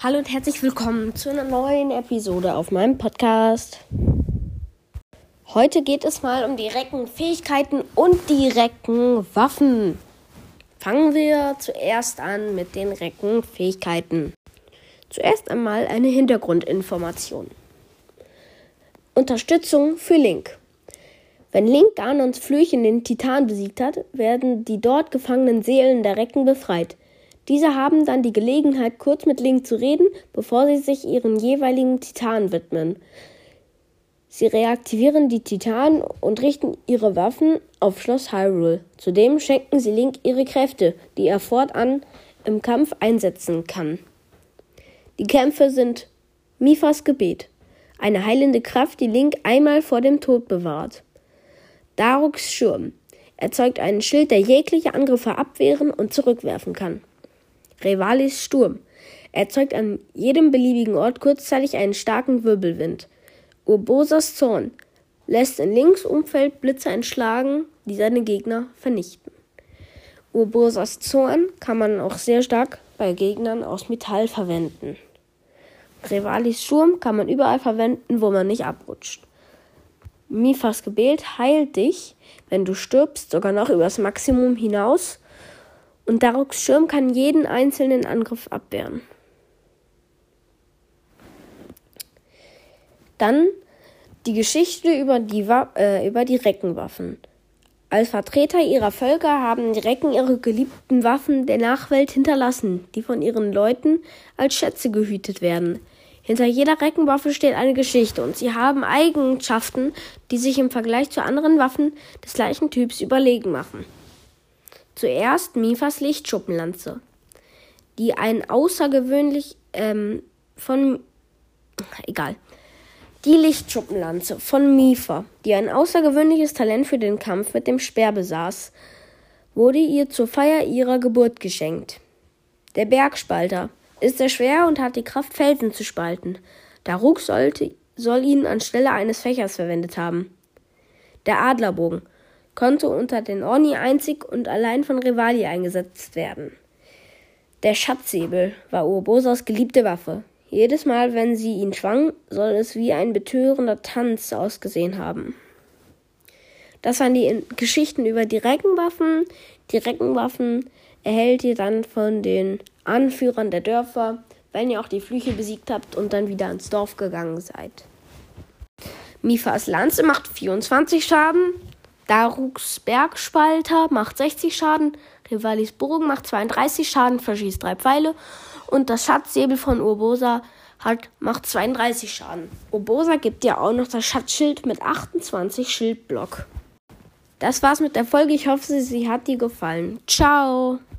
Hallo und herzlich willkommen zu einer neuen Episode auf meinem Podcast. Heute geht es mal um die Reckenfähigkeiten und die Reckenwaffen. Fangen wir zuerst an mit den Reckenfähigkeiten. Zuerst einmal eine Hintergrundinformation. Unterstützung für Link. Wenn Link Ganons Flüchen den Titan besiegt hat, werden die dort gefangenen Seelen der Recken befreit. Diese haben dann die Gelegenheit, kurz mit Link zu reden, bevor sie sich ihren jeweiligen Titanen widmen. Sie reaktivieren die Titanen und richten ihre Waffen auf Schloss Hyrule. Zudem schenken sie Link ihre Kräfte, die er fortan im Kampf einsetzen kann. Die Kämpfe sind Mifas Gebet, eine heilende Kraft, die Link einmal vor dem Tod bewahrt. Daruks Schirm erzeugt einen Schild, der jegliche Angriffe abwehren und zurückwerfen kann. Revalis Sturm erzeugt an jedem beliebigen Ort kurzzeitig einen starken Wirbelwind. Urbosas Zorn lässt in Links Umfeld Blitze entschlagen, die seine Gegner vernichten. Urbosas Zorn kann man auch sehr stark bei Gegnern aus Metall verwenden. Revalis Sturm kann man überall verwenden, wo man nicht abrutscht. Mifas Gebet heilt dich, wenn du stirbst, sogar noch übers Maximum hinaus und Daruks Schirm kann jeden einzelnen Angriff abwehren. Dann die Geschichte über die, äh, über die Reckenwaffen. Als Vertreter ihrer Völker haben die Recken ihre geliebten Waffen der Nachwelt hinterlassen, die von ihren Leuten als Schätze gehütet werden. Hinter jeder Reckenwaffe steht eine Geschichte und sie haben Eigenschaften, die sich im Vergleich zu anderen Waffen des gleichen Typs überlegen machen. Zuerst Mifas Lichtschuppenlanze, die ein außergewöhnlich ähm, von egal. Die Lichtschuppenlanze von Mifa, die ein außergewöhnliches Talent für den Kampf mit dem Speer besaß, wurde ihr zur Feier ihrer Geburt geschenkt. Der Bergspalter ist sehr schwer und hat die Kraft, Felsen zu spalten. Daruk sollte, soll ihn anstelle eines Fächers verwendet haben. Der Adlerbogen konnte unter den Orni einzig und allein von Rivali eingesetzt werden. Der Schatzsäbel war Urbosas geliebte Waffe. Jedes Mal, wenn sie ihn schwang, soll es wie ein betörender Tanz ausgesehen haben. Das waren die Geschichten über die Reckenwaffen. Die Reckenwaffen erhält ihr dann von den Anführern der Dörfer, wenn ihr auch die Flüche besiegt habt und dann wieder ins Dorf gegangen seid. Mifas Lanze macht 24 Schaden, Daruks Bergspalter macht 60 Schaden, Rivalis Bogen macht 32 Schaden, verschießt drei Pfeile und das Schatzsäbel von Urbosa hat, macht 32 Schaden. Urbosa gibt ja auch noch das Schatzschild mit 28 Schildblock. Das war's mit der Folge. Ich hoffe, sie hat dir gefallen. Ciao!